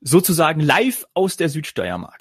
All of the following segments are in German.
sozusagen live aus der Südsteiermark.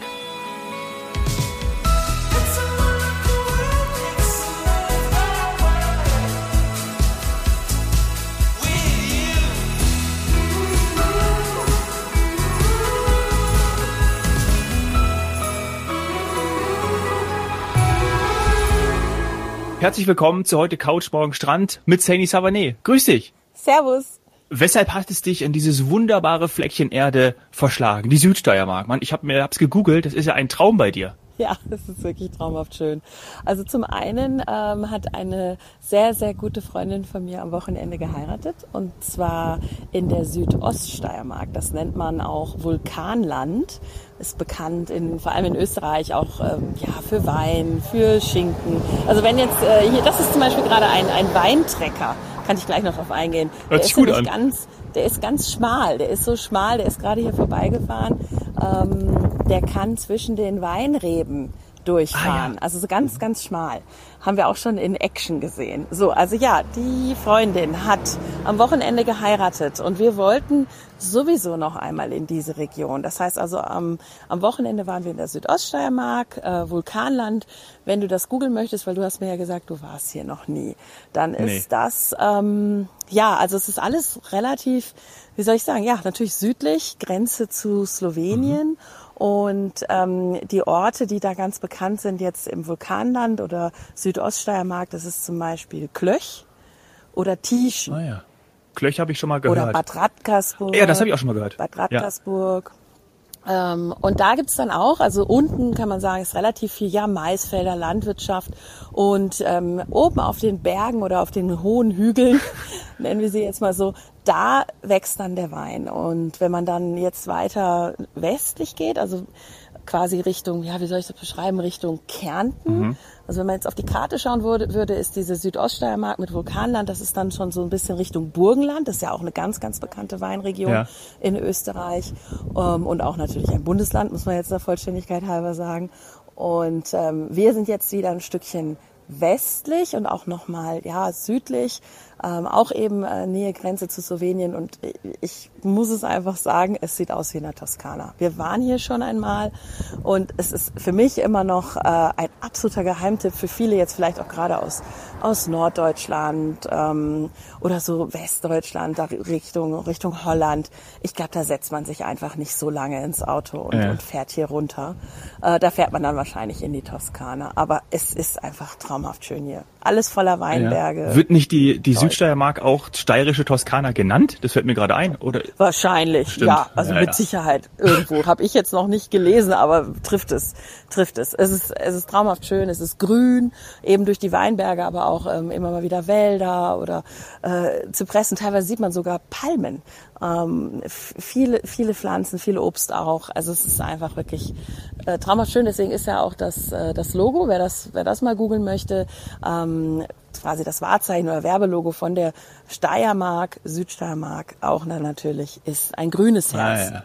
Herzlich willkommen zu heute Couch Morgen Strand mit Saini Savané. Grüß dich. Servus. Weshalb hat es dich in dieses wunderbare Fleckchen Erde verschlagen? Die Südsteiermark. Mann, ich habe mir hab's gegoogelt, das ist ja ein Traum bei dir. Ja, das ist wirklich traumhaft schön. Also zum einen ähm, hat eine sehr, sehr gute Freundin von mir am Wochenende geheiratet und zwar in der Südoststeiermark. Das nennt man auch Vulkanland. Ist bekannt in, vor allem in Österreich auch ähm, ja, für Wein, für Schinken. Also wenn jetzt äh, hier, das ist zum Beispiel gerade ein, ein Weintrecker. Kann ich gleich noch drauf eingehen. Hört sich gut an. Ganz, der ist ganz schmal. Der ist so schmal. Der ist gerade hier vorbeigefahren. Ähm, der kann zwischen den Weinreben durchfahren. Ah, ja. Also so ganz, ganz schmal. Haben wir auch schon in Action gesehen. So, also ja, die Freundin hat am Wochenende geheiratet und wir wollten sowieso noch einmal in diese Region. Das heißt also, am, am Wochenende waren wir in der Südoststeiermark, äh, Vulkanland. Wenn du das googeln möchtest, weil du hast mir ja gesagt, du warst hier noch nie, dann ist Nee. das, ähm, ja, also es ist alles relativ, wie soll ich sagen, ja, natürlich südlich, Grenze zu Slowenien. Und ähm, die Orte, die da ganz bekannt sind jetzt im Vulkanland oder Südoststeiermark, das ist zum Beispiel Klöch oder Tieschen Naja. Klöch habe ich schon mal oder gehört. Bad Radkersburg. ja, das habe ich auch schon mal gehört. Bad Radkersburg. Ähm, und da gibt's dann auch, also unten kann man sagen, ist relativ viel, ja, Maisfelder, Landwirtschaft. Und ähm, oben auf den Bergen oder auf den hohen Hügeln, nennen wir sie jetzt mal so, da wächst dann der Wein. Und wenn man dann jetzt weiter westlich geht, also quasi Richtung, ja, wie soll ich das beschreiben, Richtung Kärnten. Also wenn man jetzt auf die Karte schauen würde, würde, ist diese Südoststeiermark mit Vulkanland, das ist dann schon so ein bisschen Richtung Burgenland. Das ist ja auch eine ganz, ganz bekannte Weinregion Ja. in Österreich ähm, und auch natürlich ein Bundesland, muss man jetzt der Vollständigkeit halber sagen. Und ähm, wir sind jetzt wieder ein Stückchen westlich und auch nochmal ja, südlich, ähm, auch eben äh, Nähe Grenze zu Slowenien. Und ich muss es einfach sagen, es sieht aus wie in der Toskana. Wir waren hier schon einmal und es ist für mich immer noch äh, ein absoluter Geheimtipp für viele jetzt vielleicht auch gerade aus, aus Norddeutschland ähm, oder so Westdeutschland, da Richtung, Richtung Holland. Ich glaube, da setzt man sich einfach nicht so lange ins Auto und, Ja. und fährt hier runter. Äh, da fährt man dann wahrscheinlich in die Toskana. Aber es ist einfach traumhaft schön hier. Alles voller Weinberge. Ja. Wird nicht die, die Südsteiermark auch steirische Toskana genannt? Das fällt mir gerade ein. Oder Wahrscheinlich, Stimmt. ja. Also Ja, mit ja. Sicherheit irgendwo. Habe ich jetzt noch nicht gelesen, aber trifft es, trifft es. Es ist, es ist traumhaft schön, es ist grün, eben durch die Weinberge, aber auch ähm, immer mal wieder Wälder oder äh, Zypressen. Teilweise sieht man sogar Palmen. Ähm, viele, viele Pflanzen, viel Obst auch. Also es ist einfach wirklich äh, traumhaft schön. Deswegen ist ja auch das, äh, das Logo, wer das, wer das mal googeln möchte, ähm, quasi das Wahrzeichen oder Werbelogo von der Steiermark, Südsteiermark, auch dann natürlich, ist ein grünes Ah, Herz. ja.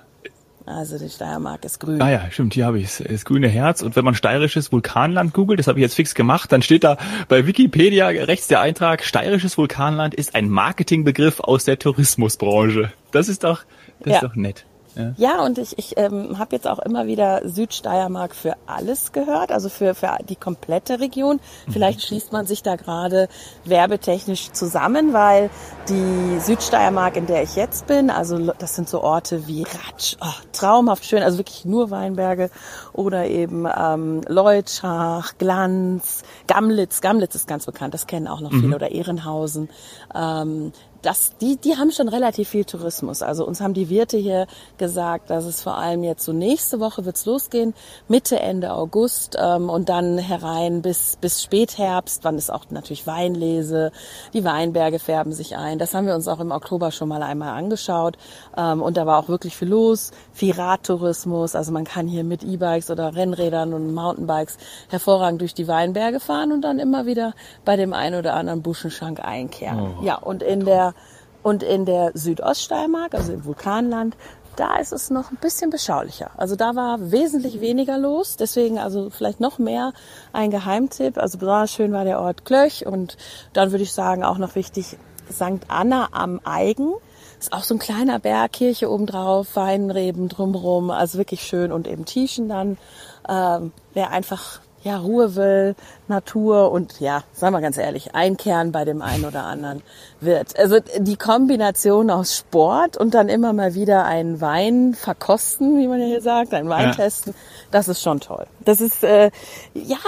Also die Steiermark ist grün. Ah ja, stimmt, hier habe ich es. Das grüne Herz. Und wenn man steirisches Vulkanland googelt, das habe ich jetzt fix gemacht, dann steht da bei Wikipedia rechts der Eintrag, steirisches Vulkanland ist ein Marketingbegriff aus der Tourismusbranche. Das ist doch, das Ja. ist doch nett. Ja. Ja, und ich, ich ähm, habe jetzt auch immer wieder Südsteiermark für alles gehört, also für, für die komplette Region. Vielleicht schließt man sich da gerade werbetechnisch zusammen, weil die Südsteiermark, in der ich jetzt bin, also das sind so Orte wie Ratsch, oh, traumhaft schön, also wirklich nur Weinberge oder eben ähm, Leutschach, Glanz, Gamlitz. Gamlitz ist ganz bekannt, das kennen auch noch viele, oder Ehrenhausen. Ähm, das, die, die haben schon relativ viel Tourismus. Also uns haben die Wirte hier gesagt, dass es vor allem jetzt so nächste Woche wird's losgehen, Mitte, Ende August ähm, und dann herein bis, bis Spätherbst. Wann ist auch natürlich Weinlese, die Weinberge färben sich ein. Das haben wir uns auch im Oktober schon mal einmal angeschaut ähm, und da war auch wirklich viel los. Viel Radtourismus, also man kann hier mit E-Bikes oder Rennrädern und Mountainbikes hervorragend durch die Weinberge fahren und dann immer wieder bei dem einen oder anderen Buschenschank einkehren. Ja, und in der und in der Südoststeiermark, also im Vulkanland, da ist es noch ein bisschen beschaulicher. Also da war wesentlich weniger los. Deswegen also vielleicht noch mehr ein Geheimtipp. Also besonders schön war der Ort Klöch und dann würde ich sagen auch noch wichtig St. Anna am Eigen. Ist auch so ein kleiner Berg, Kirche obendrauf, Weinreben drumherum, also wirklich schön und eben Tischen dann. Ähm, wer einfach ja, Ruhe will, Natur und ja, sagen wir ganz ehrlich, ein Kern bei dem einen oder anderen wird. Also die Kombination aus Sport und dann immer mal wieder einen Wein verkosten, wie man ja hier sagt, einen Wein ja. testen, das ist schon toll. Das ist äh, ja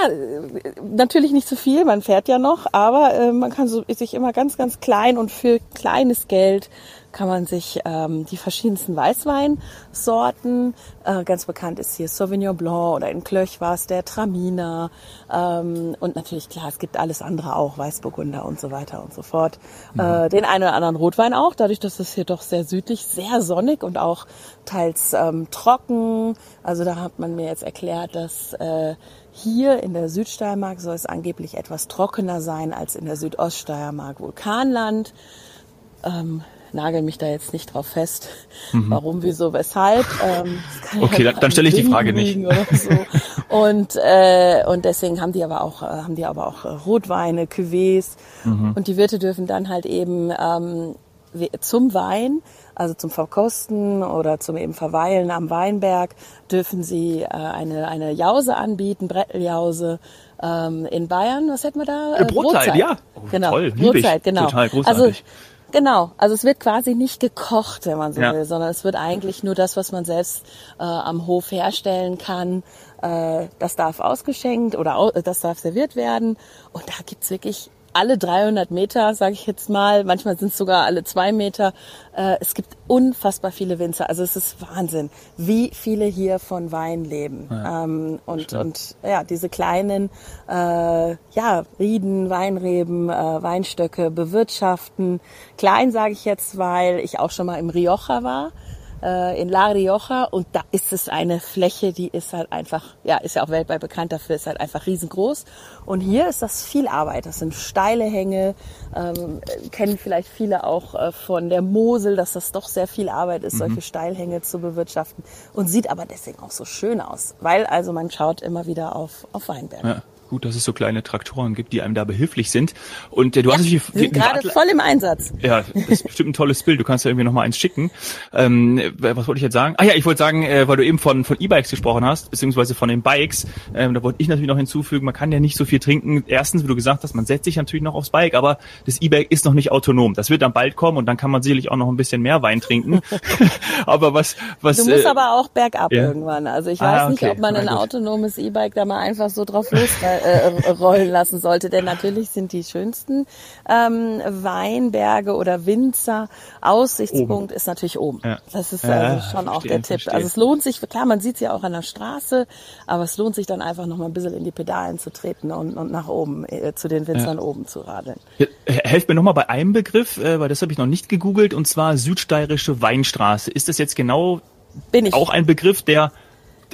natürlich nicht zu viel, man fährt ja noch, aber äh, man kann so, sich immer ganz, ganz klein und für kleines Geld kann man sich ähm, die verschiedensten Weißweinsorten, äh, ganz bekannt ist hier Sauvignon Blanc oder in Klöch war es der Traminer ähm, und natürlich klar, es gibt alles andere auch, Weißburgunder und so weiter und so fort. Mhm. Äh, den einen oder anderen Rotwein auch, dadurch, dass es hier doch sehr südlich, sehr sonnig und auch teils ähm, trocken. Also da hat man mir jetzt erklärt, dass äh, hier in der Südsteiermark soll es angeblich etwas trockener sein als in der Südoststeiermark Vulkanland. Ähm, nagel mich da jetzt nicht drauf fest, mhm. warum, wieso, weshalb. Ähm, okay, ja dann, dann stelle ich die Frage nicht. So. Und äh, und deswegen haben die aber auch äh, haben die aber auch äh, Rotweine, Cuvées mhm. und die Wirte dürfen dann halt eben ähm, zum Wein also zum Verkosten oder zum eben Verweilen am Weinberg dürfen Sie äh, eine, eine Jause anbieten, Bretteljause ähm, in Bayern. Was hätten wir da? Äh, Brotzeit, Brotzeit. ja. Oh, genau. Toll, Brotzeit, genau. Total großartig. Also Genau, also es wird quasi nicht gekocht, wenn man so ja. will, sondern es wird eigentlich nur das, was man selbst äh, am Hof herstellen kann. Äh, das darf ausgeschenkt oder das darf serviert werden. Und da gibt's wirklich alle 300 Meter, sage ich jetzt mal, manchmal sind es sogar alle zwei Meter. Äh, es gibt unfassbar viele Winzer. Also es ist Wahnsinn, wie viele hier von Wein leben. Ja, ähm, und, und ja, diese kleinen äh, ja, Rieden, Weinreben, äh, Weinstöcke bewirtschaften. Klein sage ich jetzt, weil ich auch schon mal im Rioja war äh, in La Rioja und da ist es eine Fläche, die ist halt einfach, ja, ist ja auch weltweit bekannt dafür, ist halt einfach riesengroß. Und hier ist das viel Arbeit. Das sind steile Hänge, ähm, kennen vielleicht viele auch äh, von der Mosel, dass das doch sehr viel Arbeit ist, mhm. solche Steilhänge zu bewirtschaften und sieht aber deswegen auch so schön aus, weil also man schaut immer wieder auf, auf Weinberge. Ja gut, dass es so kleine Traktoren gibt, die einem da behilflich sind. Und äh, du ja, hast natürlich sind gerade voll im Einsatz. Ja, das ist bestimmt ein tolles Bild. Du kannst ja irgendwie noch mal eins schicken. Ähm, was wollte ich jetzt sagen? Ah ja, ich wollte sagen, äh, weil du eben von von E-Bikes gesprochen hast, beziehungsweise von den Bikes. Ähm, da wollte ich natürlich noch hinzufügen, man kann ja nicht so viel trinken. Erstens, wie du gesagt hast, man setzt sich natürlich noch aufs Bike, aber das E-Bike ist noch nicht autonom. Das wird dann bald kommen und dann kann man sicherlich auch noch ein bisschen mehr Wein trinken. aber was was Du musst äh, aber auch bergab ja. irgendwann. Also ich weiß ah, okay. nicht, ob man ein autonomes E-Bike da mal einfach so drauf los äh, rollen lassen sollte. Denn natürlich sind die schönsten ähm, Weinberge oder Winzer Aussichtspunkt oben. ist natürlich oben. Ja. Das ist also schon auch der Tipp. Verstehe. Also es lohnt sich, klar, man sieht es ja auch an der Straße, aber es lohnt sich dann einfach noch mal ein bisschen in die Pedalen zu treten und, und nach oben äh, zu den Winzern ja. oben zu radeln. Ja, helft mir noch mal bei einem Begriff, äh, weil das habe ich noch nicht gegoogelt und zwar südsteirische Weinstraße. Ist das jetzt genau Bin ich. auch ein Begriff, der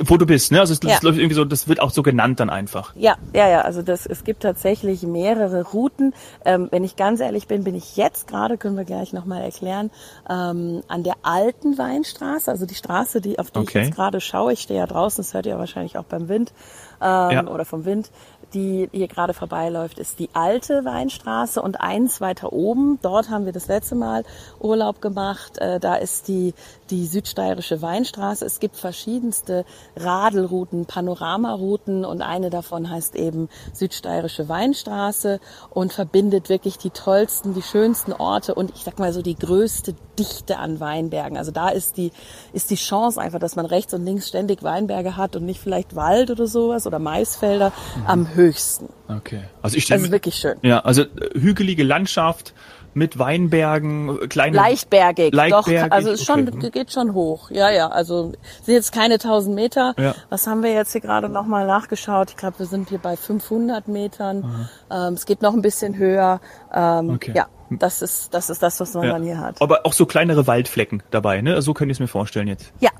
wo du bist, ne? Also es ja. läuft irgendwie so, das wird auch so genannt dann einfach. Ja, ja, ja. Also das, es gibt tatsächlich mehrere Routen. Ähm, wenn ich ganz ehrlich bin, bin ich jetzt gerade, können wir gleich nochmal erklären, ähm, an der alten Weinstraße, also die Straße, die auf die okay. ich jetzt gerade schaue. Ich stehe ja draußen, das hört ihr wahrscheinlich auch beim Wind ähm, ja. oder vom Wind die hier gerade vorbeiläuft, ist die alte Weinstraße und eins weiter oben. Dort haben wir das letzte Mal Urlaub gemacht. Äh, da ist die, die südsteirische Weinstraße. Es gibt verschiedenste Radelrouten, Panoramarouten und eine davon heißt eben südsteirische Weinstraße und verbindet wirklich die tollsten, die schönsten Orte und ich sag mal so die größte Dichte an Weinbergen. Also da ist die, ist die Chance einfach, dass man rechts und links ständig Weinberge hat und nicht vielleicht Wald oder sowas oder Maisfelder am höchsten. Okay. Also ich stelle ist wirklich schön. Ja, also äh, hügelige Landschaft mit Weinbergen, kleine leichtbergig, leichtbergig doch, also es schon okay. geht schon hoch. Ja, ja, also sind jetzt keine 1000 Meter. Ja. Was haben wir jetzt hier gerade noch mal nachgeschaut? Ich glaube, wir sind hier bei 500 Metern. Ähm, es geht noch ein bisschen höher. Ähm, okay. Ja, das ist das ist das, was man ja. dann hier hat. Aber auch so kleinere Waldflecken dabei, ne? So könnte ich es mir vorstellen jetzt. Ja,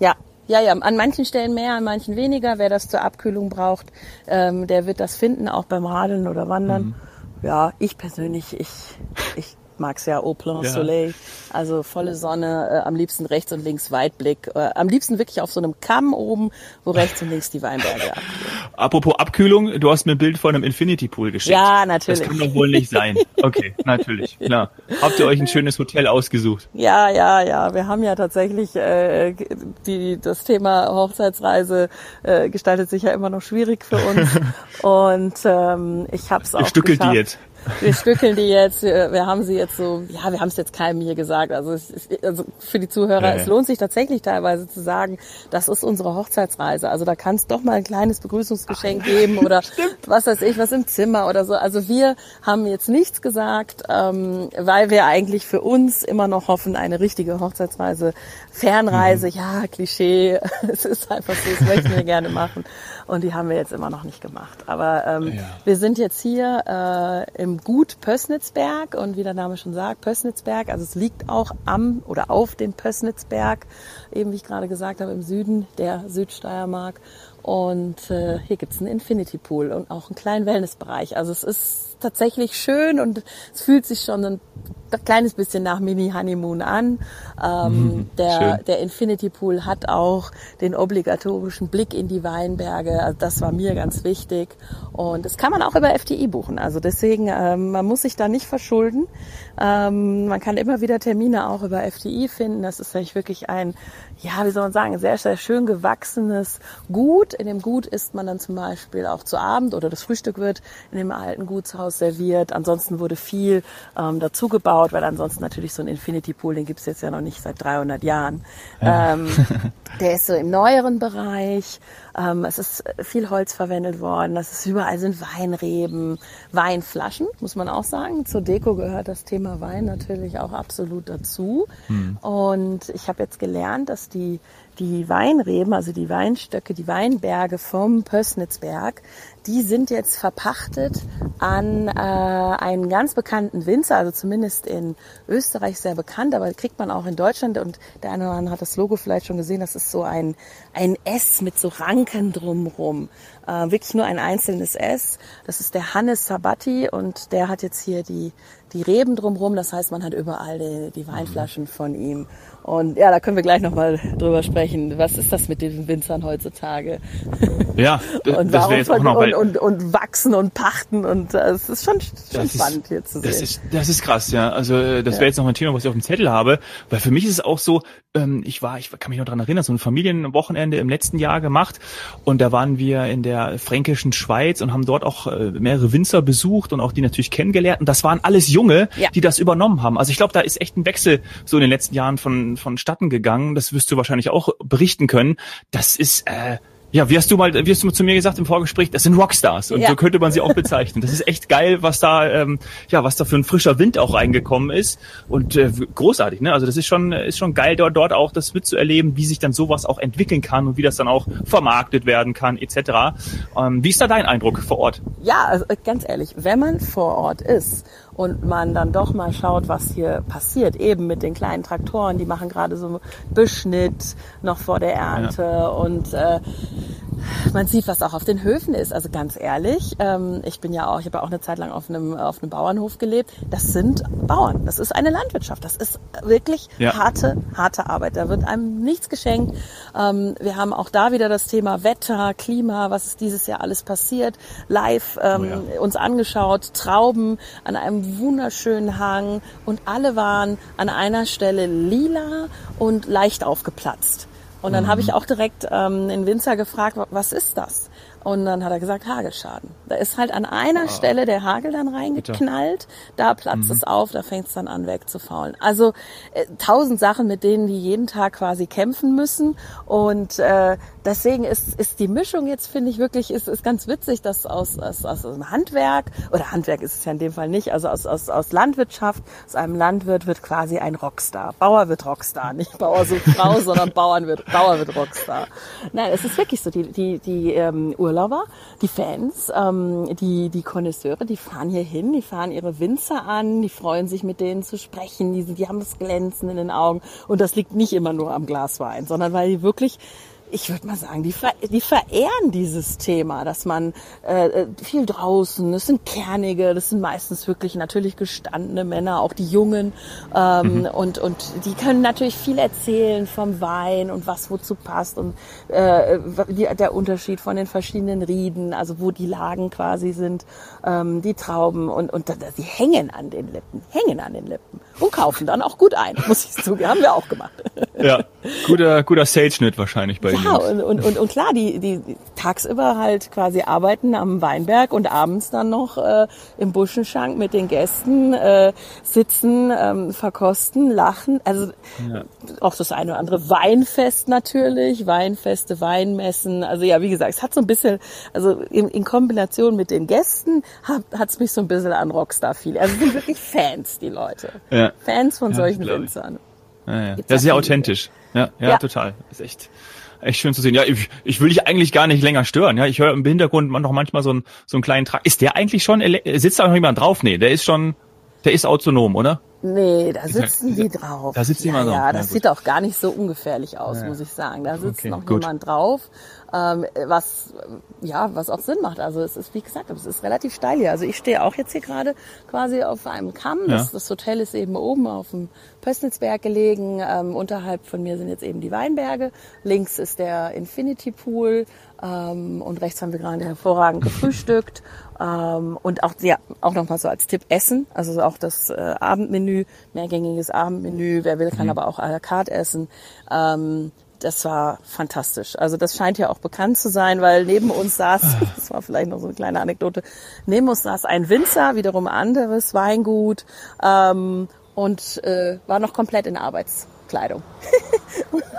ja, ja, ja, an manchen Stellen mehr, an manchen weniger. Wer das zur Abkühlung braucht, ähm, der wird das finden, auch beim Radeln oder Wandern. Mhm. Ja, ich persönlich, ich, ich mag's ja au plein ja. soleil. Also volle Sonne, äh, am liebsten rechts und links Weitblick. Äh, am liebsten wirklich auf so einem Kamm oben, wo rechts und links die Weinberge abgehen. Apropos Abkühlung, du hast mir ein Bild von einem Infinity Pool geschickt. Ja, natürlich. Das kann doch wohl nicht sein. Okay, natürlich, klar. Habt ihr euch ein schönes Hotel ausgesucht? Ja, ja, ja. Wir haben ja tatsächlich äh, die das Thema Hochzeitsreise äh, gestaltet sich ja immer noch schwierig für uns. Und ähm, ich habe es auch Stückelt die jetzt. Wir stückeln die jetzt, wir, wir haben sie jetzt so, ja, wir haben es jetzt keinem hier gesagt. Also, es ist, also für die Zuhörer, Ja, es lohnt sich tatsächlich teilweise zu sagen, das ist unsere Hochzeitsreise. Also da kann es doch mal ein kleines Begrüßungsgeschenk geben oder was weiß ich, was im Zimmer oder so. Also wir haben jetzt nichts gesagt, ähm, weil wir eigentlich für uns immer noch hoffen, eine richtige Hochzeitsreise, Fernreise, Mhm. ja, Klischee, es ist einfach so, das möchten wir gerne machen. Und die haben wir jetzt immer noch nicht gemacht. Aber ähm, Ja. wir sind jetzt hier äh, im Gut Pössnitzberg und wie der Name schon sagt, Pössnitzberg, also es liegt auch am oder auf dem Pössnitzberg, eben wie ich gerade gesagt habe, im Süden der Südsteiermark. Und äh, hier gibt's einen Infinity Pool und auch einen kleinen Wellnessbereich. Also es ist tatsächlich schön und es fühlt sich schon ein kleines bisschen nach Mini-Honeymoon an. Ähm, der, schön. der Infinity Pool hat auch den obligatorischen Blick in die Weinberge. Also das war mir ganz wichtig. Und das kann man auch über FDI buchen. Also deswegen, ähm, man muss sich da nicht verschulden. Ähm, man kann immer wieder Termine auch über FDI finden. Das ist eigentlich wirklich ein, ja, wie soll man sagen, sehr, sehr schön gewachsenes Gut. In dem Gut isst man dann zum Beispiel auch zu Abend oder das Frühstück wird in dem alten Gutshaus serviert. Ansonsten wurde viel ähm, dazu gebaut, weil ansonsten natürlich so ein Infinity Pool, den gibt's jetzt ja noch nicht seit 300 Jahren. Ähm, der ist so im neueren Bereich. Ähm, es ist viel Holz verwendet worden. Das ist überall sind Weinreben, Weinflaschen, muss man auch sagen. Zur Deko gehört das Thema Wein natürlich auch absolut dazu. Und ich habe jetzt gelernt, dass die die Weinreben, also die Weinstöcke, die Weinberge vom Pössnitzberg, die sind jetzt verpachtet an äh, einen ganz bekannten Winzer, also zumindest in Österreich sehr bekannt, aber kriegt man auch in Deutschland und der eine oder andere hat das Logo vielleicht schon gesehen, das ist so ein, ein S mit so Ranken drumrum. Äh, wirklich nur ein einzelnes S. Das ist der Hannes Sabatti und der hat jetzt hier die, die Reben drumrum, das heißt, man hat überall die, die Weinflaschen von ihm. Und ja, da können wir gleich nochmal drüber sprechen. Was ist das mit den Winzern heutzutage? Ja, Und das jetzt auch noch, und, und, und wachsen und pachten und äh, es ist schon, schon Das ist- spannend hier zu Das sehen. ist, das ist krass, ja. Also äh, das Ja. wäre jetzt noch ein Thema, was ich auf dem Zettel habe, weil für mich ist es auch so, ähm, ich war, ich kann mich noch dran erinnern, so ein Familienwochenende im letzten Jahr gemacht und da waren wir in der fränkischen Schweiz und haben dort auch äh, mehrere Winzer besucht und auch die natürlich kennengelernt und das waren alles Junge, Ja. die das übernommen haben. Also ich glaube, da ist echt ein Wechsel so in den letzten Jahren von vonstatten gegangen. Das wirst du wahrscheinlich auch berichten können. Das ist äh, ja, wie hast du mal, wie hast du zu mir gesagt im Vorgespräch, das sind Rockstars und Ja. so könnte man sie auch bezeichnen. Das ist echt geil, was da, ähm, ja, was da für ein frischer Wind auch reingekommen ist und äh, großartig. Ne? Also das ist schon, ist schon geil, dort, dort auch das mitzuerleben, wie sich dann sowas auch entwickeln kann und wie das dann auch vermarktet werden kann etc. Ähm, wie ist da dein Eindruck vor Ort? Ja, also äh, ganz ehrlich, wenn man vor Ort ist und man dann doch mal schaut, was hier passiert, eben mit den kleinen Traktoren, die machen gerade so Beschnitt noch vor der Ernte und äh, man sieht, was auch auf den Höfen ist. Also ganz ehrlich, ähm, ich bin ja auch, ich habe ja auch eine Zeit lang auf einem auf einem Bauernhof gelebt. Das sind Bauern. Das ist eine Landwirtschaft. Das ist wirklich Ja. harte, harte Arbeit. Da wird einem nichts geschenkt. Ähm, wir haben auch da wieder das Thema Wetter, Klima, was ist dieses Jahr alles passiert, live ähm, Oh uns angeschaut, Trauben an einem wunderschönen Hang und alle waren an einer Stelle lila und leicht aufgeplatzt. Und dann habe ich auch direkt ähm, den Winzer gefragt, wa- was ist das? Und dann hat er gesagt, Hagelschaden. Da ist halt an einer Stelle der Hagel dann reingeknallt, da platzt es auf, da fängt es dann an wegzufaulen. Also äh, tausend Sachen, mit denen die jeden Tag quasi kämpfen müssen. Und äh, deswegen ist, ist die Mischung jetzt, finde ich wirklich, ist, ist ganz witzig, dass aus, aus, aus einem Handwerk, oder Handwerk ist es ja in dem Fall nicht, also aus, aus, aus Landwirtschaft, aus einem Landwirt wird quasi ein Rockstar. Bauer wird Rockstar, nicht Bauer so Frau, sondern Bauern wird, Bauer wird Rockstar. Nein, es ist wirklich so, die, die, die ähm, Urlauber, die Fans, ähm, die, die Konnoisseure, die fahren hier hin, die fahren ihre Winzer an, die freuen sich mit denen zu sprechen, die, die haben das Glänzen in den Augen. Und das liegt nicht immer nur am Glas Wein, sondern weil die wirklich ich würde mal sagen, die, ver die verehren dieses Thema, dass man äh, äh, viel draußen, das sind kernige, das sind meistens wirklich natürlich gestandene Männer, auch die Jungen. Ähm, mhm. und, und die können natürlich viel erzählen vom Wein und was wozu passt und äh, die, der Unterschied von den verschiedenen Rieden, also wo die Lagen quasi sind, ähm, die Trauben und, und die hängen an den Lippen, hängen an den Lippen und kaufen dann auch gut ein, muss ich zugeben, haben wir auch gemacht. Ja, guter, guter Sales-Schnitt wahrscheinlich bei ja, und, und, und, und klar, die, die tagsüber halt quasi arbeiten am Weinberg und abends dann noch äh, im Buschenschank mit den Gästen äh, sitzen, ähm, verkosten, lachen. Also ja. auch das eine oder andere Weinfest natürlich, Weinfeste, Weinmessen. Also ja, wie gesagt, es hat so ein bisschen, also in, in Kombination mit den Gästen hat es mich so ein bisschen an Rockstar viel. Also sind wirklich Fans, die Leute. Ja. Fans von ja, solchen Winzern. Ja, ja. ja sehr authentisch. Ja, ja, ja, total. Ist echt echt schön zu sehen. Ja, ich, ich will dich eigentlich gar nicht länger stören. Ja, ich höre im Hintergrund noch manchmal so einen so einen kleinen Trag. Ist der eigentlich schon sitzt da noch jemand drauf? Nee, der ist schon der ist autonom, oder? Nee, da sitzen die drauf. Da sitzt jemand ja, drauf. Ja, das ja, sieht auch gar nicht so ungefährlich aus, ja. muss ich sagen. Da sitzt okay, noch gut. jemand drauf, ähm, was ja, was auch Sinn macht. Also es ist, wie gesagt, es ist relativ steil hier. Also ich stehe auch jetzt hier gerade quasi auf einem Kamm. Das, das Hotel ist eben oben auf dem Pössnitzberg gelegen. Ähm, unterhalb von mir sind jetzt eben die Weinberge. Links ist der Infinity Pool ähm, und rechts haben wir gerade hervorragend gefrühstückt. Ähm, und auch, ja, auch nochmal so als Tipp Essen, also auch das äh, Abendmenü, mehrgängiges Abendmenü, wer will, kann mhm. aber auch à la carte essen. Ähm, das war fantastisch. Also das scheint ja auch bekannt zu sein, weil neben uns saß, das war vielleicht noch so eine kleine Anekdote, neben uns saß ein Winzer, wiederum anderes Weingut ähm, und äh, war noch komplett in Arbeitskleidung.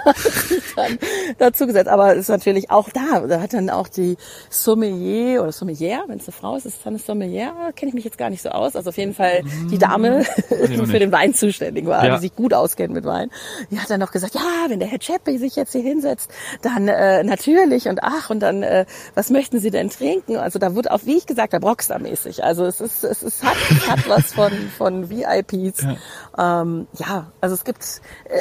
dann dazu gesetzt. Aber ist natürlich auch da. Da hat dann auch die Sommelier oder Sommelier, wenn es eine Frau ist, ist es dann eine Sommelier, kenne ich mich jetzt gar nicht so aus. Also auf jeden Fall die Dame, die für den Wein zuständig war, ja. die sich gut auskennt mit Wein. Die hat dann noch gesagt, ja, wenn der Herr Cheppe sich jetzt hier hinsetzt, dann äh, natürlich und ach und dann, äh, was möchten Sie denn trinken? Also da wird auch, wie ich gesagt habe, Rockstar-mäßig. Also es ist, es ist, hat, es hat was von, von VIPs. Ja, ähm, ja also es gibt, äh,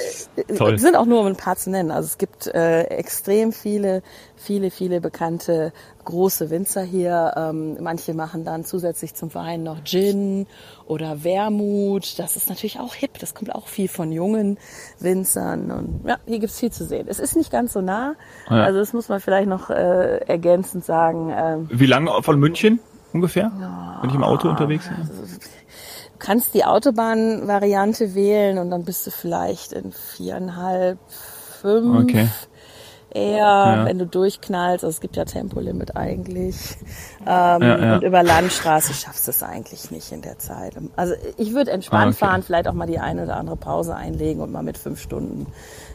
Toll. sind auch nur ein paar zu nennen. Also es gibt äh, extrem viele, viele, viele bekannte große Winzer hier. Ähm, manche machen dann zusätzlich zum Wein noch Gin oder Wermut. Das ist natürlich auch hip. Das kommt auch viel von jungen Winzern. Und ja, hier gibt's viel zu sehen. Es ist nicht ganz so nah. Ja. Also das muss man vielleicht noch äh, ergänzend sagen. Ähm, Wie lange von München ungefähr, ja, wenn ich im Auto unterwegs bin? Also, kannst die Autobahnvariante wählen und dann bist du vielleicht in viereinhalb, fünf. Okay. Eher, ja. wenn du durchknallst, also es gibt ja Tempolimit eigentlich. Ähm, ja, ja. Und über Landstraße schaffst du es eigentlich nicht in der Zeit. Also ich würde entspannt ah, okay. fahren, vielleicht auch mal die eine oder andere Pause einlegen und mal mit fünf Stunden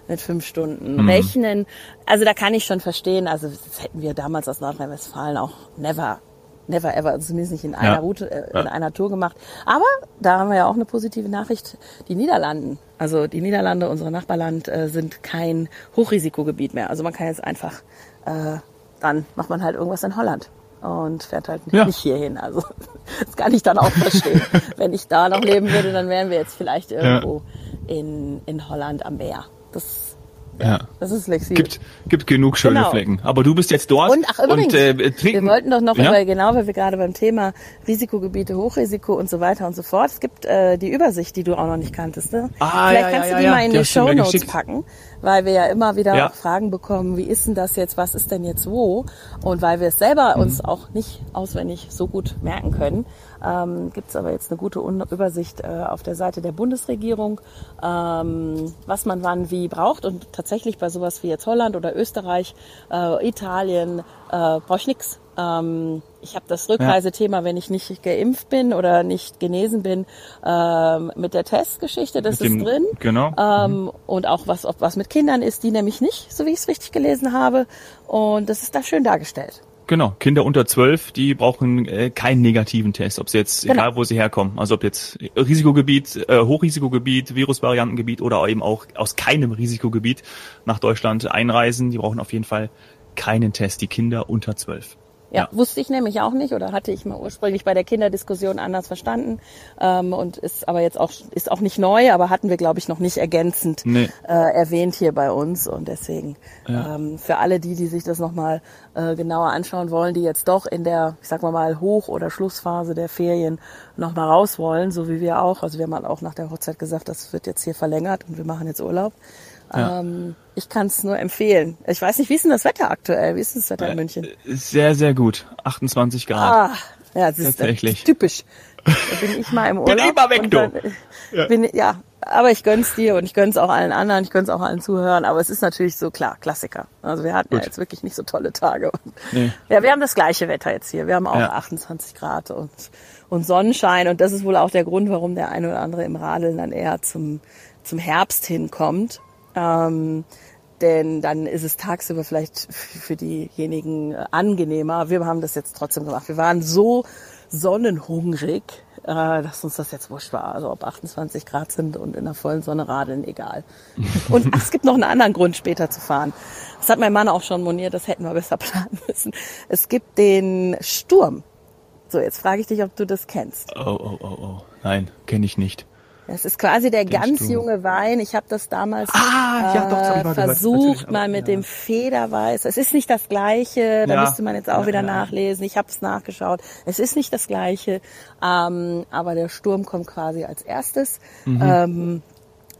mit fünf Stunden mhm. rechnen. Also da kann ich schon verstehen, also das hätten wir damals aus Nordrhein-Westfalen auch never never ever, also zumindest nicht in einer ja. Route, äh, in ja. einer Tour gemacht. Aber da haben wir ja auch eine positive Nachricht. Die Niederlanden, also die Niederlande, unser Nachbarland, äh, sind kein Hochrisikogebiet mehr. Also man kann jetzt einfach, äh, dann macht man halt irgendwas in Holland und fährt halt ja. nicht hierhin. Also das kann ich dann auch verstehen. Wenn ich da noch leben würde, dann wären wir jetzt vielleicht irgendwo in, in Holland am Meer. Das ja. Das ist flexibel. Gibt, gibt genug schöne genau. Flecken. Aber du bist jetzt dort. Und ach übrigens, und, äh, wir wollten doch noch ja? über, genau, weil wir gerade beim Thema Risikogebiete, Hochrisiko und so weiter und so fort. Es gibt äh, die Übersicht, die du auch noch nicht kanntest. Ne? Ah, Vielleicht ja, kannst ja, du die mal in die, die Show Notes packen, weil wir ja immer wieder Fragen bekommen, wie ist denn das jetzt, was ist denn jetzt wo? Und weil wir es selber mhm. uns auch nicht auswendig so gut merken können, ähm, gibt es aber jetzt eine gute Übersicht äh, auf der Seite der Bundesregierung, ähm, was man wann wie braucht. Und tatsächlich bei sowas wie jetzt Holland oder Österreich, äh, Italien, äh, brauche ich nichts. Ähm, ich habe das Rückreisethema, wenn ich nicht geimpft bin oder nicht genesen bin, ähm, mit der Testgeschichte, das mit ist dem, drin. Genau. Ähm, mhm. Und auch was, was mit Kindern ist, die nämlich nicht, so wie ich es richtig gelesen habe. Und das ist da schön dargestellt. Genau, Kinder unter zwölf, die brauchen äh, keinen negativen Test, ob sie jetzt, genau. egal wo sie herkommen, also ob jetzt Risikogebiet, äh, Hochrisikogebiet, Virusvariantengebiet oder eben auch aus keinem Risikogebiet nach Deutschland einreisen, die brauchen auf jeden Fall keinen Test, die Kinder unter zwölf. Ja, Ja. wusste ich nämlich auch nicht oder hatte ich mal ursprünglich bei der Kinderdiskussion anders verstanden ähm, und ist aber jetzt auch ist auch nicht neu, aber hatten wir glaube ich noch nicht ergänzend Nee. äh, erwähnt hier bei uns und deswegen ähm, für alle die, die sich das nochmal äh, genauer anschauen wollen, die jetzt doch in der, ich sag mal mal Hoch- oder Schlussphase der Ferien nochmal raus wollen, so wie wir auch. Also wir haben halt auch nach der Hochzeit gesagt, das wird jetzt hier verlängert und wir machen jetzt Urlaub. Ja. Ähm, ich kann es nur empfehlen. Ich weiß nicht, wie ist denn das Wetter aktuell? Wie ist denn das Wetter in München? Sehr, sehr gut. 28 Grad. Ah, ja, das ist Tatsächlich. typisch. Da bin ich mal im Urlaub. Bin immer weg, du. dann, ja. Bin, ja, aber ich gönn's dir und ich gönn's auch allen anderen, ich gönn's auch allen Zuhörern, aber es ist natürlich so klar, Klassiker. Also wir hatten ja Gut. jetzt wirklich nicht so tolle Tage. Und, Nee. Ja, wir haben das gleiche Wetter jetzt hier. Wir haben auch Ja. 28 Grad und, und Sonnenschein und das ist wohl auch der Grund, warum der eine oder andere im Radeln dann eher zum, zum Herbst hinkommt. Ähm, denn dann ist es tagsüber vielleicht für diejenigen äh, angenehmer. Wir haben das jetzt trotzdem gemacht. Wir waren so sonnenhungrig, äh, dass uns das jetzt wurscht war. Also ob 28 Grad sind und in der vollen Sonne radeln, egal. Und ach, es gibt noch einen anderen Grund, später zu fahren. Das hat mein Mann auch schon moniert, das hätten wir besser planen müssen. Es gibt den Sturm. So, jetzt frage ich dich, ob du das kennst. Oh, oh, oh, oh. Nein, kenne ich nicht. Das ist quasi der ganz Sturm. junge Wein. Ich habe das damals Ah, ja, doch, das äh, versucht, mal mit ja. dem Federweiß. Es ist nicht das Gleiche. Da Ja. müsste man jetzt auch wieder nachlesen. Ich habe es nachgeschaut. Es ist nicht das Gleiche. Ähm, aber der Sturm kommt quasi als erstes Mhm. ähm,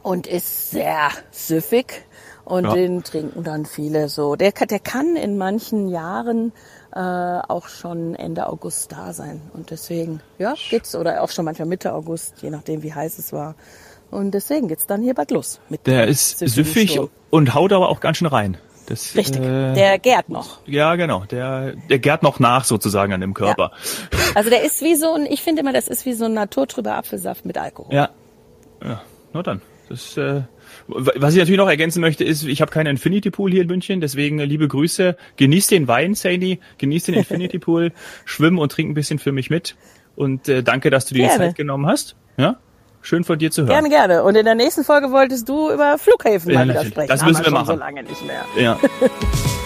und ist sehr süffig. Und den trinken dann viele so. Der, der kann in manchen Jahren äh, auch schon Ende August da sein. Und deswegen, ja, geht's. Oder auch schon manchmal Mitte August, je nachdem wie heiß es war. Und deswegen geht's dann hier bald los. Mit Der ist süffig und haut aber auch ganz schön rein. Das, Richtig. Äh, der gärt noch. ja, genau. Der, der gärt noch nach sozusagen an dem Körper. Also der ist wie so ein, ich finde immer, das ist wie so ein naturtrüber Apfelsaft mit Alkohol. Ja. Ja, na dann. Das, äh, was ich natürlich noch ergänzen möchte, ist, ich habe keinen Infinity Pool hier in München, deswegen äh, liebe Grüße. Genieß den Wein, Sadie, genieß den Infinity Pool, schwimm und trink ein bisschen für mich mit. Und äh, danke, dass du dir die. Zeit genommen hast. Ja, schön von dir zu hören. Gerne, gerne. Und in der nächsten Folge wolltest du über Flughäfen Ja, mal wieder sprechen. Das müssen wir schon machen. so lange nicht mehr. Ja.